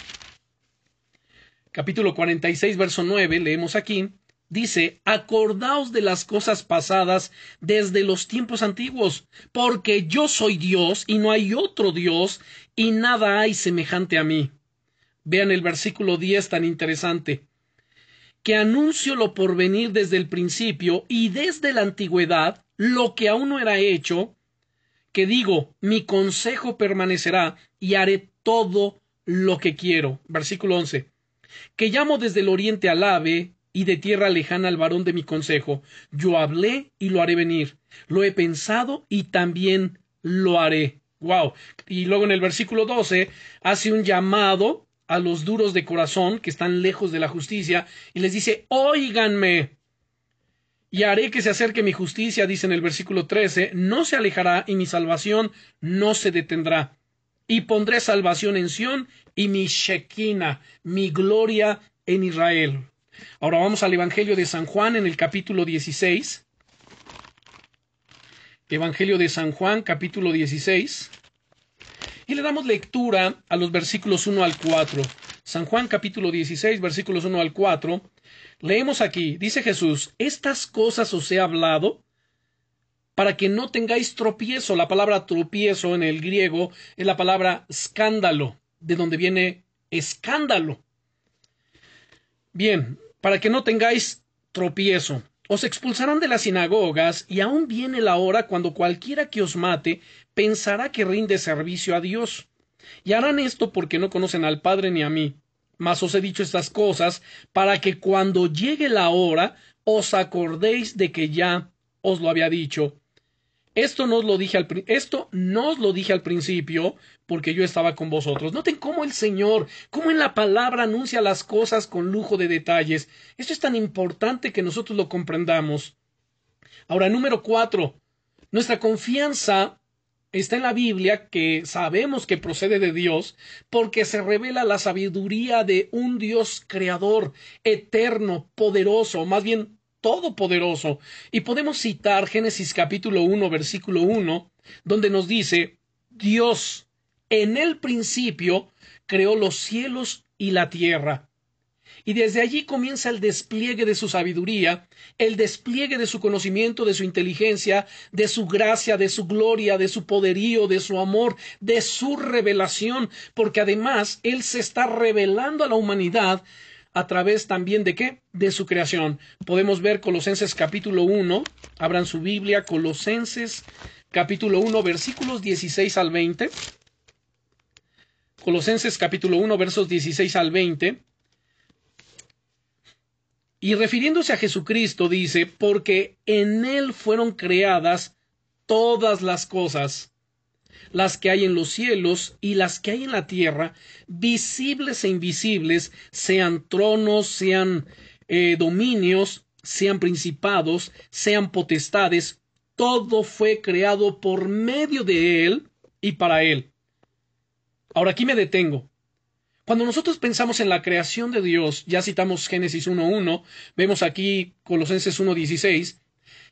Capítulo 46, verso 9, leemos aquí. Dice, acordaos de las cosas pasadas desde los tiempos antiguos, porque yo soy Dios y no hay otro Dios y nada hay semejante a mí. Vean el versículo 10 tan interesante. Que anuncio lo por venir desde el principio y desde la antigüedad, lo que aún no era hecho, que digo, mi consejo permanecerá y haré todo lo que quiero. Versículo 11. Que llamo desde el oriente al ave y de tierra lejana al varón de mi consejo. Yo hablé y lo haré venir. Lo he pensado y también lo haré. Wow. Y luego en el versículo 12 hace un llamado a los duros de corazón que están lejos de la justicia y les dice, óiganme y haré que se acerque mi justicia, dice en el versículo 13, no se alejará y mi salvación no se detendrá. Y pondré salvación en Sión y mi Shekinah, mi gloria en Israel. Ahora vamos al Evangelio de San Juan en el capítulo 16. Evangelio de San Juan, capítulo 16. Y le damos lectura a los versículos 1 al 4. San Juan, capítulo 16, versículos 1 al 4. Leemos aquí, dice Jesús, estas cosas os he hablado para que no tengáis tropiezo. La palabra tropiezo en el griego es la palabra escándalo, de donde viene escándalo. Bien, para que no tengáis tropiezo. Os expulsarán de las sinagogas, y aún viene la hora cuando cualquiera que os mate pensará que rinde servicio a Dios. Y harán esto porque no conocen al Padre ni a mí. Mas os he dicho estas cosas para que cuando llegue la hora os acordéis de que ya os lo había dicho. Esto no os lo dije al, esto lo dije al principio porque yo estaba con vosotros. Noten cómo el Señor, cómo en la palabra anuncia las cosas con lujo de detalles. Esto es tan importante que nosotros lo comprendamos. Ahora, número cuatro. Nuestra confianza está en la Biblia que sabemos que procede de Dios porque se revela la sabiduría de un Dios creador, eterno, poderoso, más bien todopoderoso. Y podemos citar Génesis capítulo 1, versículo 1, donde nos dice, Dios en el principio creó los cielos y la tierra. Y desde allí comienza el despliegue de su sabiduría, el despliegue de su conocimiento, de su inteligencia, de su gracia, de su gloria, de su poderío, de su amor, de su revelación, porque además Él se está revelando a la humanidad a través también de qué? De su creación. Podemos ver Colosenses capítulo 1, abran su Biblia, Colosenses capítulo 1, versículos 16 al 20. Colosenses capítulo 1, versos 16 al 20. Y refiriéndose a Jesucristo dice, porque en Él fueron creadas todas las cosas las que hay en los cielos y las que hay en la tierra, visibles e invisibles, sean tronos, sean eh, dominios, sean principados, sean potestades, todo fue creado por medio de Él y para Él. Ahora aquí me detengo. Cuando nosotros pensamos en la creación de Dios, ya citamos Génesis 1.1, vemos aquí Colosenses 1.16,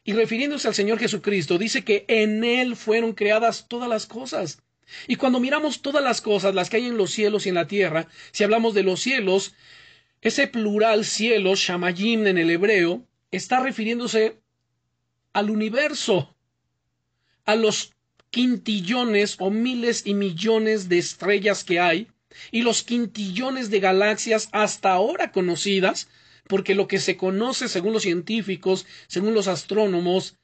y refiriéndose al Señor Jesucristo, dice que en Él fueron creadas todas las cosas. Y cuando miramos todas las cosas, las que hay en los cielos y en la tierra, si hablamos de los cielos, ese plural cielos, shamayim en el hebreo, está refiriéndose al universo, a los quintillones o miles y millones de estrellas que hay, y los quintillones de galaxias hasta ahora conocidas, porque lo que se conoce según los científicos, según los astrónomos,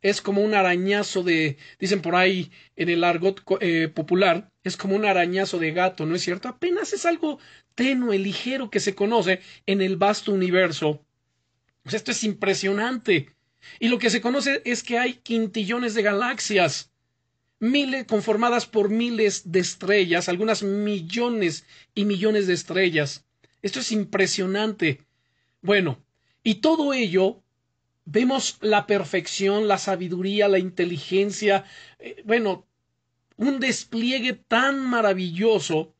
es como un arañazo de, dicen por ahí en el argot eh, popular, es como un arañazo de gato, ¿no es cierto? Apenas es algo tenue, ligero que se conoce en el vasto universo. Pues esto es impresionante. Y lo que se conoce es que hay quintillones de galaxias, miles conformadas por miles de estrellas, algunas millones y millones de estrellas. Esto es impresionante. Bueno, y todo ello vemos la perfección, la sabiduría, la inteligencia, eh, bueno, un despliegue tan maravilloso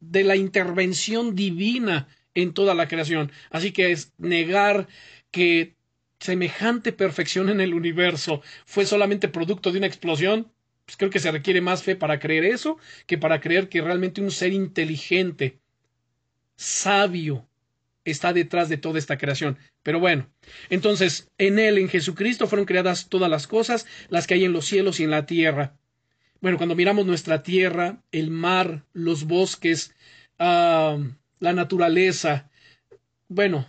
de la intervención divina en toda la creación. Así que es negar que semejante perfección en el universo fue solamente producto de una explosión, pues creo que se requiere más fe para creer eso que para creer que realmente un ser inteligente, sabio, está detrás de toda esta creación. Pero bueno, entonces, en Él, en Jesucristo, fueron creadas todas las cosas, las que hay en los cielos y en la tierra. Bueno, cuando miramos nuestra tierra, el mar, los bosques, ah, la naturaleza, bueno,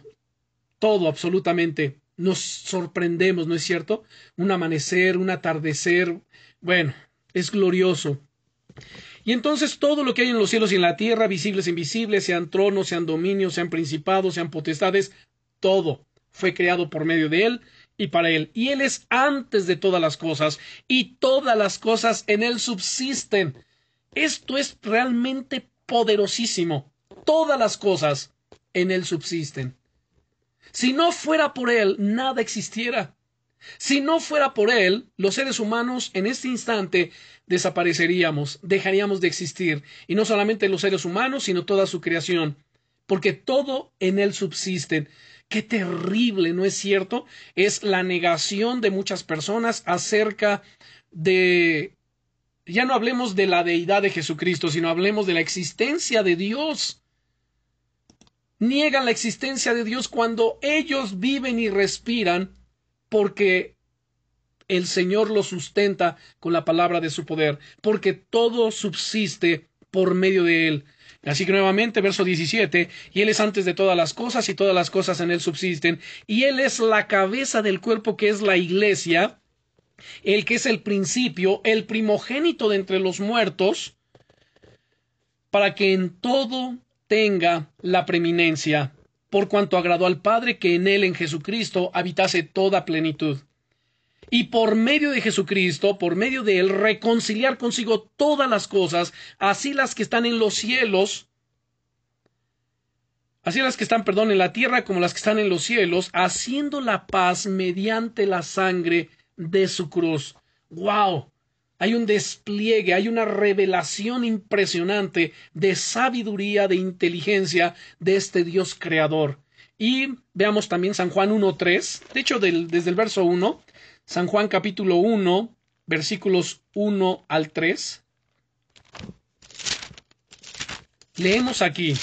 todo absolutamente, nos sorprendemos, ¿no es cierto? Un amanecer, un atardecer, bueno, es glorioso. Y entonces todo lo que hay en los cielos y en la tierra, visibles e invisibles, sean tronos, sean dominios, sean principados, sean potestades, todo fue creado por medio de Él y para Él. Y Él es antes de todas las cosas, y todas las cosas en Él subsisten. Esto es realmente poderosísimo. Todas las cosas en Él subsisten. Si no fuera por Él, nada existiera. Si no fuera por Él, los seres humanos en este instante desapareceríamos, dejaríamos de existir, y no solamente los seres humanos, sino toda su creación. porque todo en él subsiste. Qué terrible, ¿no es cierto? Es la negación de muchas personas acerca de... Ya no hablemos de la deidad de Jesucristo, sino hablemos de la existencia de Dios. Niegan la existencia de Dios cuando ellos viven y respiran porque el Señor los sustenta con la palabra de su poder, porque todo subsiste por medio de Él. Así que nuevamente, verso 17, y Él es antes de todas las cosas y todas las cosas en Él subsisten, y Él es la cabeza del cuerpo que es la iglesia, el que es el principio, el primogénito de entre los muertos, para que en todo tenga la preeminencia, por cuanto agradó al Padre que en Él, en Jesucristo, habitase toda plenitud y por medio de Jesucristo, por medio de Él, reconciliar consigo todas las cosas, así las que están en los cielos, así las que están, perdón, en la tierra como las que están en los cielos, haciendo la paz mediante la sangre de su cruz. ¡Wow! Hay un despliegue, hay una revelación impresionante de sabiduría, de inteligencia de este Dios creador. Y veamos también San Juan 1.3, de hecho desde el verso 1, San Juan capítulo 1, versículos 1 al 3. Leemos aquí.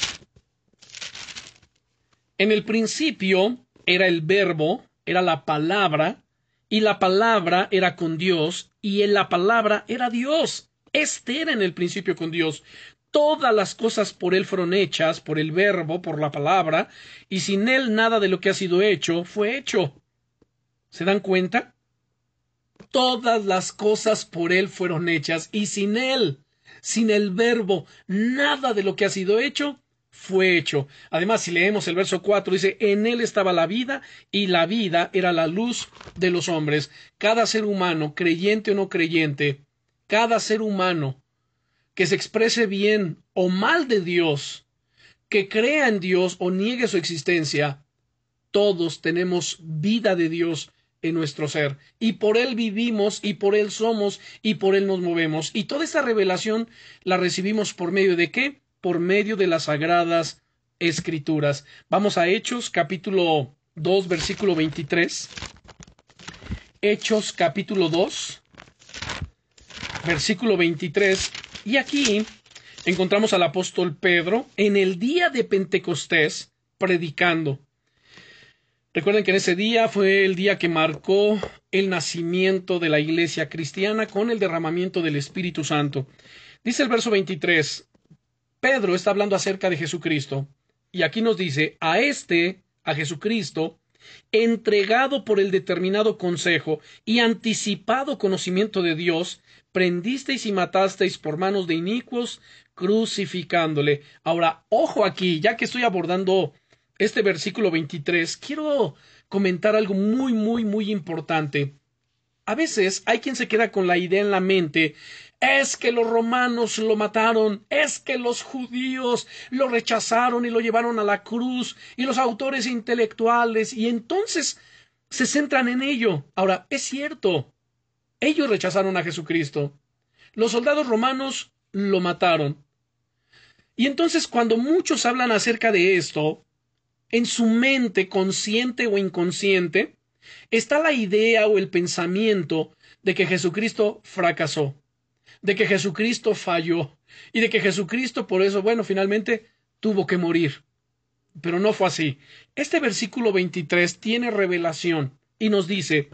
En el principio era el verbo, era la palabra, y la palabra era con Dios, y en la palabra era Dios. Este era en el principio con Dios. Todas las cosas por él fueron hechas, por el verbo, por la palabra, y sin él nada de lo que ha sido hecho fue hecho. ¿Se dan cuenta? Todas las cosas por Él fueron hechas y sin Él, sin el verbo, nada de lo que ha sido hecho fue hecho. Además, si leemos el verso 4, dice, en Él estaba la vida y la vida era la luz de los hombres. Cada ser humano, creyente o no creyente, cada ser humano que se exprese bien o mal de Dios, que crea en Dios o niegue su existencia, todos tenemos vida de Dios en nuestro ser. Y por Él vivimos, y por Él somos, y por Él nos movemos. Y toda esta revelación la recibimos por medio de qué? Por medio de las sagradas escrituras. Vamos a Hechos capítulo 2, versículo 23. Hechos capítulo 2, versículo 23. Y aquí encontramos al apóstol Pedro en el día de Pentecostés predicando. Recuerden que en ese día fue el día que marcó el nacimiento de la iglesia cristiana con el derramamiento del Espíritu Santo. Dice el verso 23, Pedro está hablando acerca de Jesucristo y aquí nos dice, a este, a Jesucristo, entregado por el determinado consejo y anticipado conocimiento de Dios, prendisteis y matasteis por manos de inicuos, crucificándole. Ahora, ojo aquí, ya que estoy abordando este versículo 23, quiero comentar algo muy, muy, muy importante. A veces hay quien se queda con la idea en la mente es que los romanos lo mataron, es que los judíos lo rechazaron y lo llevaron a la cruz, y los autores intelectuales, y entonces se centran en ello. Ahora, es cierto, ellos rechazaron a Jesucristo. Los soldados romanos lo mataron. Y entonces cuando muchos hablan acerca de esto, en su mente, consciente o inconsciente, está la idea o el pensamiento de que Jesucristo fracasó, de que Jesucristo falló y de que Jesucristo por eso, bueno, finalmente tuvo que morir. Pero no fue así. Este versículo 23 tiene revelación y nos dice,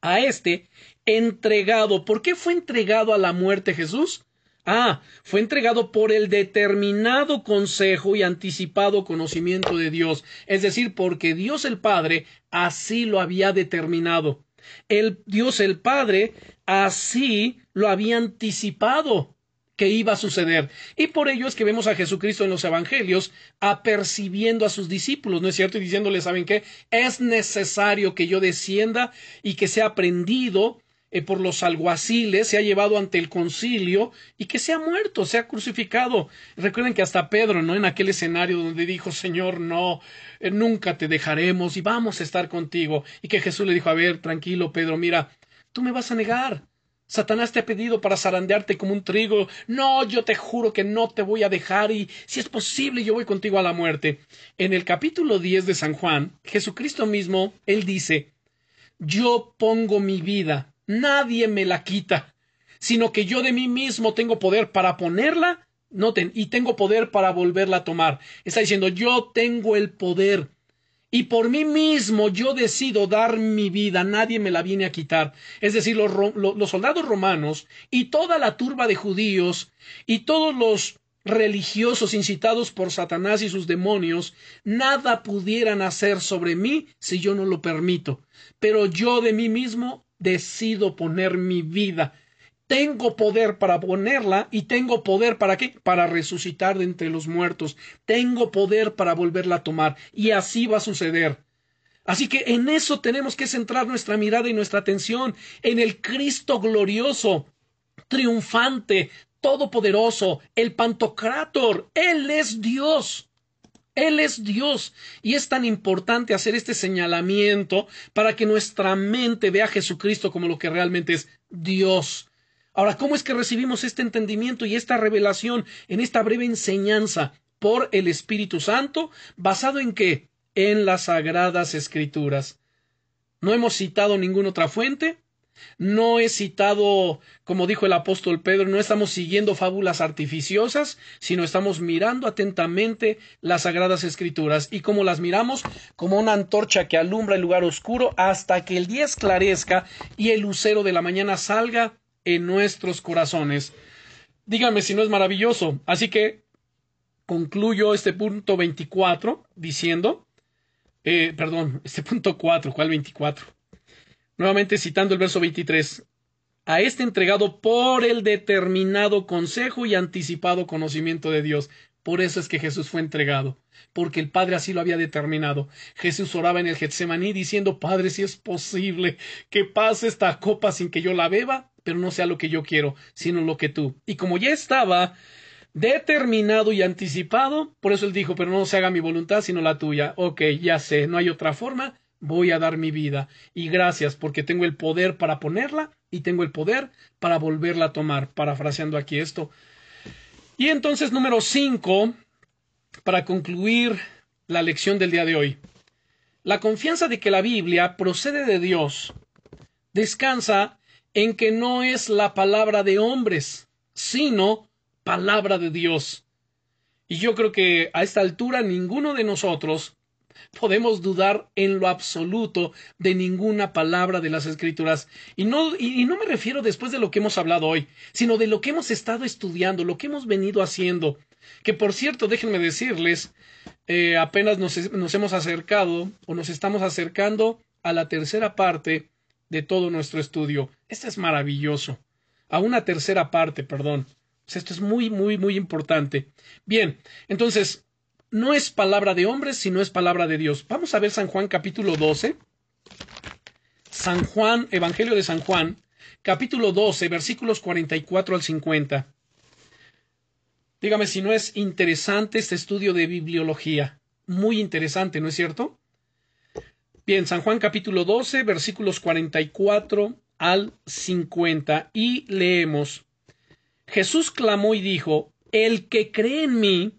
a este entregado, ¿por qué fue entregado a la muerte Jesús? Ah, fue entregado por el determinado consejo y anticipado conocimiento de Dios, es decir, porque Dios el Padre así lo había determinado. El Dios el Padre así lo había anticipado que iba a suceder. Y por ello es que vemos a Jesucristo en los Evangelios apercibiendo a sus discípulos, ¿no es cierto? Y diciéndoles, ¿saben qué? Es necesario que yo descienda y que sea aprendido eh, por los alguaciles, se ha llevado ante el concilio y que se ha muerto, se ha crucificado. Recuerden que hasta Pedro, ¿no? En aquel escenario donde dijo, Señor, no, eh, nunca te dejaremos y vamos a estar contigo. Y que Jesús le dijo, a ver, tranquilo, Pedro, mira, tú me vas a negar. Satanás te ha pedido para zarandearte como un trigo. No, yo te juro que no te voy a dejar y si es posible yo voy contigo a la muerte. En el capítulo 10 de San Juan, Jesucristo mismo, él dice, yo pongo mi vida, nadie me la quita, sino que yo de mí mismo tengo poder para ponerla, noten, y tengo poder para volverla a tomar. Está diciendo, yo tengo el poder y por mí mismo yo decido dar mi vida, nadie me la viene a quitar. Es decir, los, los, soldados romanos y toda la turba de judíos y todos los religiosos incitados por Satanás y sus demonios, nada pudieran hacer sobre mí si yo no lo permito. Pero yo de mí mismo decido poner mi vida tengo poder para ponerla y tengo poder para qué? Para resucitar de entre los muertos. Tengo poder para volverla a tomar. Y así va a suceder. Así que en eso tenemos que centrar nuestra mirada y nuestra atención, en el Cristo glorioso, triunfante, todopoderoso, el Pantocrator. Él es Dios. Él es Dios. Y es tan importante hacer este señalamiento para que nuestra mente vea a Jesucristo como lo que realmente es Dios. Ahora, ¿cómo es que recibimos este entendimiento y esta revelación en esta breve enseñanza por el Espíritu Santo? ¿Basado en qué? En las sagradas escrituras. No hemos citado ninguna otra fuente, no he citado, como dijo el apóstol Pedro, no estamos siguiendo fábulas artificiosas, sino estamos mirando atentamente las sagradas escrituras. ¿Y cómo las miramos? Como una antorcha que alumbra el lugar oscuro hasta que el día esclarezca y el lucero de la mañana salga en nuestros corazones. Dígame si no es maravilloso. Así que concluyo este punto 24 diciendo, eh, perdón, este punto 4, ¿cuál 24? Nuevamente citando el verso 23. A este entregado por el determinado consejo y anticipado conocimiento de Dios. Por eso es que Jesús fue entregado, porque el Padre así lo había determinado. Jesús oraba en el Getsemaní diciendo, Padre, si es posible que pase esta copa sin que yo la beba, pero no sea lo que yo quiero, sino lo que tú. Y como ya estaba determinado y anticipado, por eso él dijo, pero no se haga mi voluntad, sino la tuya. Ok, ya sé, no hay otra forma, voy a dar mi vida. Y gracias, porque tengo el poder para ponerla y tengo el poder para volverla a tomar, parafraseando aquí esto. Y entonces, número 5, para concluir la lección del día de hoy. La confianza de que la Biblia procede de Dios descansa en que no es la palabra de hombres, sino palabra de Dios. Y yo creo que a esta altura ninguno de nosotros podemos dudar en lo absoluto de ninguna palabra de las escrituras. Y no, y, no me refiero después de lo que hemos hablado hoy, sino de lo que hemos estado estudiando, lo que hemos venido haciendo. Que por cierto, déjenme decirles, eh, apenas nos, nos hemos acercado o nos estamos acercando a la tercera parte de todo nuestro estudio. Esto es maravilloso. A una tercera parte, perdón. esto es muy, muy, muy importante. Bien, entonces, no es palabra de hombres, sino es palabra de Dios. Vamos a ver San Juan capítulo 12. San Juan, Evangelio de San Juan, capítulo 12, versículos 44 al 50. Dígame si no es interesante este estudio de bibliología. Muy interesante, ¿no es cierto? Bien, San Juan capítulo 12, versículos 44 al 50. Y leemos. Jesús clamó y dijo, El que cree en mí,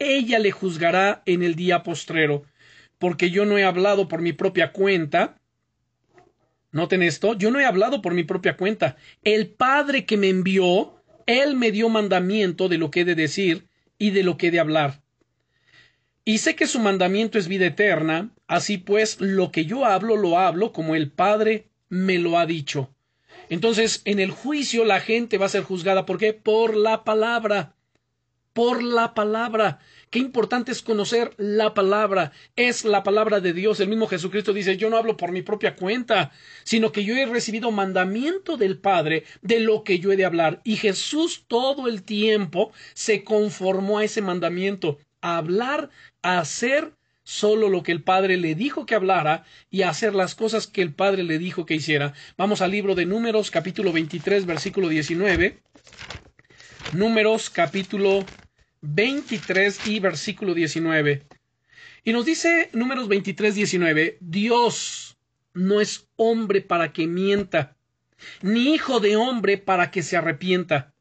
ella le juzgará en el día postrero, porque yo no he hablado por mi propia cuenta. Noten esto, yo no he hablado por mi propia cuenta. El Padre que me envió, Él me dio mandamiento de lo que he de decir y de lo que he de hablar. Y sé que su mandamiento es vida eterna, así pues lo que yo hablo lo hablo como el Padre me lo ha dicho. Entonces, en el juicio la gente va a ser juzgada. ¿Por qué? Por la palabra. Por la palabra. Qué importante es conocer la palabra. Es la palabra de Dios. El mismo Jesucristo dice, yo no hablo por mi propia cuenta, sino que yo he recibido mandamiento del Padre de lo que yo he de hablar. Y Jesús todo el tiempo se conformó a ese mandamiento, hablar, hacer solo lo que el Padre le dijo que hablara y hacer las cosas que el Padre le dijo que hiciera. Vamos al libro de Números, capítulo 23, versículo 19. Números, capítulo 23 y versículo 19. Y nos dice números 23, 19, Dios no es hombre para que mienta, ni hijo de hombre para que se arrepienta.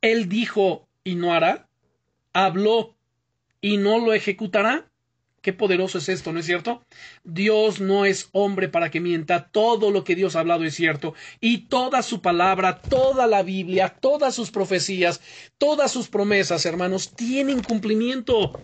Él dijo y no hará, habló y no lo ejecutará. Qué poderoso es esto, ¿no es cierto? Dios no es hombre para que mienta, todo lo que Dios ha hablado es cierto, y toda su palabra, toda la Biblia, todas sus profecías, todas sus promesas, hermanos, tienen cumplimiento.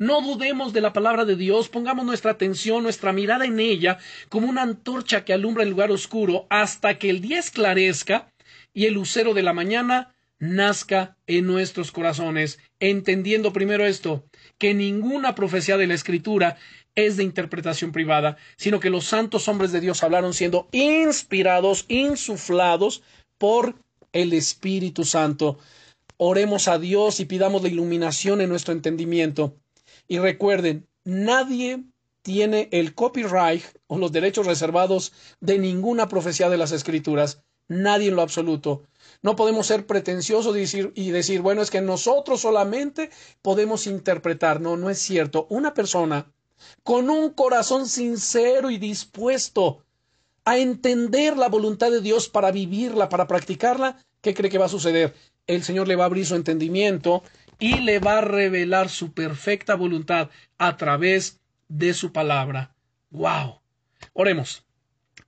No dudemos de la palabra de Dios, pongamos nuestra atención, nuestra mirada en ella, como una antorcha que alumbra el lugar oscuro, hasta que el día esclarezca y el lucero de la mañana nazca en nuestros corazones, entendiendo primero esto, que ninguna profecía de la Escritura es de interpretación privada, sino que los santos hombres de Dios hablaron siendo inspirados, insuflados por el Espíritu Santo. Oremos a Dios y pidamos la iluminación en nuestro entendimiento. Y recuerden, nadie tiene el copyright o los derechos reservados de ninguna profecía de las Escrituras. Nadie en lo absoluto. No podemos ser pretenciosos y decir, y decir, bueno, es que nosotros solamente podemos interpretar. No, no es cierto. Una persona con un corazón sincero y dispuesto a entender la voluntad de Dios para vivirla, para practicarla, ¿qué cree que va a suceder? El Señor le va a abrir su entendimiento y le va a revelar su perfecta voluntad a través de su palabra. ¡Wow! Oremos.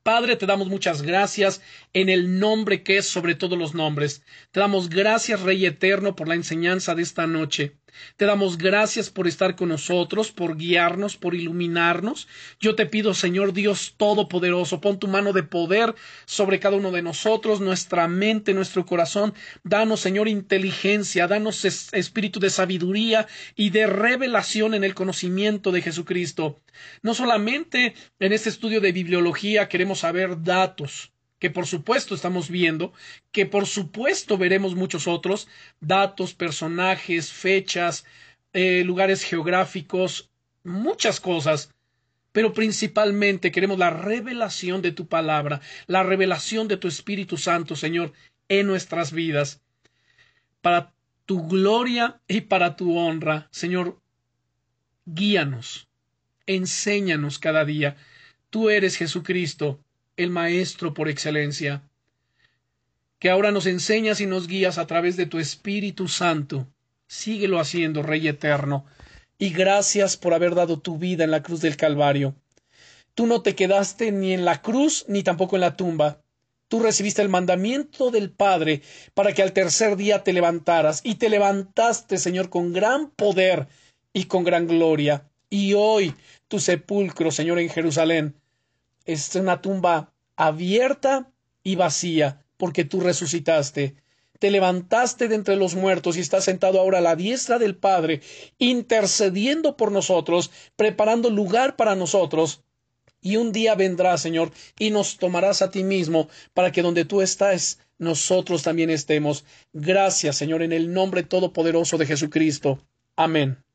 Padre, te damos muchas gracias en el nombre que es sobre todos los nombres. Te damos gracias, Rey Eterno, por la enseñanza de esta noche. Te damos gracias por estar con nosotros, por guiarnos, por iluminarnos. Yo te pido, Señor Dios Todopoderoso, pon tu mano de poder sobre cada uno de nosotros, nuestra mente, nuestro corazón. Danos, Señor, inteligencia, danos espíritu de sabiduría y de revelación en el conocimiento de Jesucristo. No solamente en este estudio de bibliología queremos saber datos, que por supuesto estamos viendo, que por supuesto veremos muchos otros, datos, personajes, fechas, eh, lugares geográficos, muchas cosas, pero principalmente queremos la revelación de tu palabra, la revelación de tu Espíritu Santo, Señor, en nuestras vidas, para tu gloria y para tu honra, Señor, guíanos, enséñanos cada día. Tú eres Jesucristo, el Maestro por excelencia, que ahora nos enseñas y nos guías a través de tu Espíritu Santo. Síguelo haciendo, Rey Eterno, y gracias por haber dado tu vida en la cruz del Calvario. Tú no te quedaste ni en la cruz ni tampoco en la tumba. Tú recibiste el mandamiento del Padre para que al tercer día te levantaras, y te levantaste, Señor, con gran poder y con gran gloria. Y hoy tu sepulcro, Señor, en Jerusalén, es una tumba abierta y vacía, porque tú resucitaste. Te levantaste de entre los muertos y estás sentado ahora a la diestra del Padre, intercediendo por nosotros, preparando lugar para nosotros. Y un día vendrá, Señor, y nos tomarás a ti mismo, para que donde tú estás, nosotros también estemos. Gracias, Señor, en el nombre todopoderoso de Jesucristo. Amén.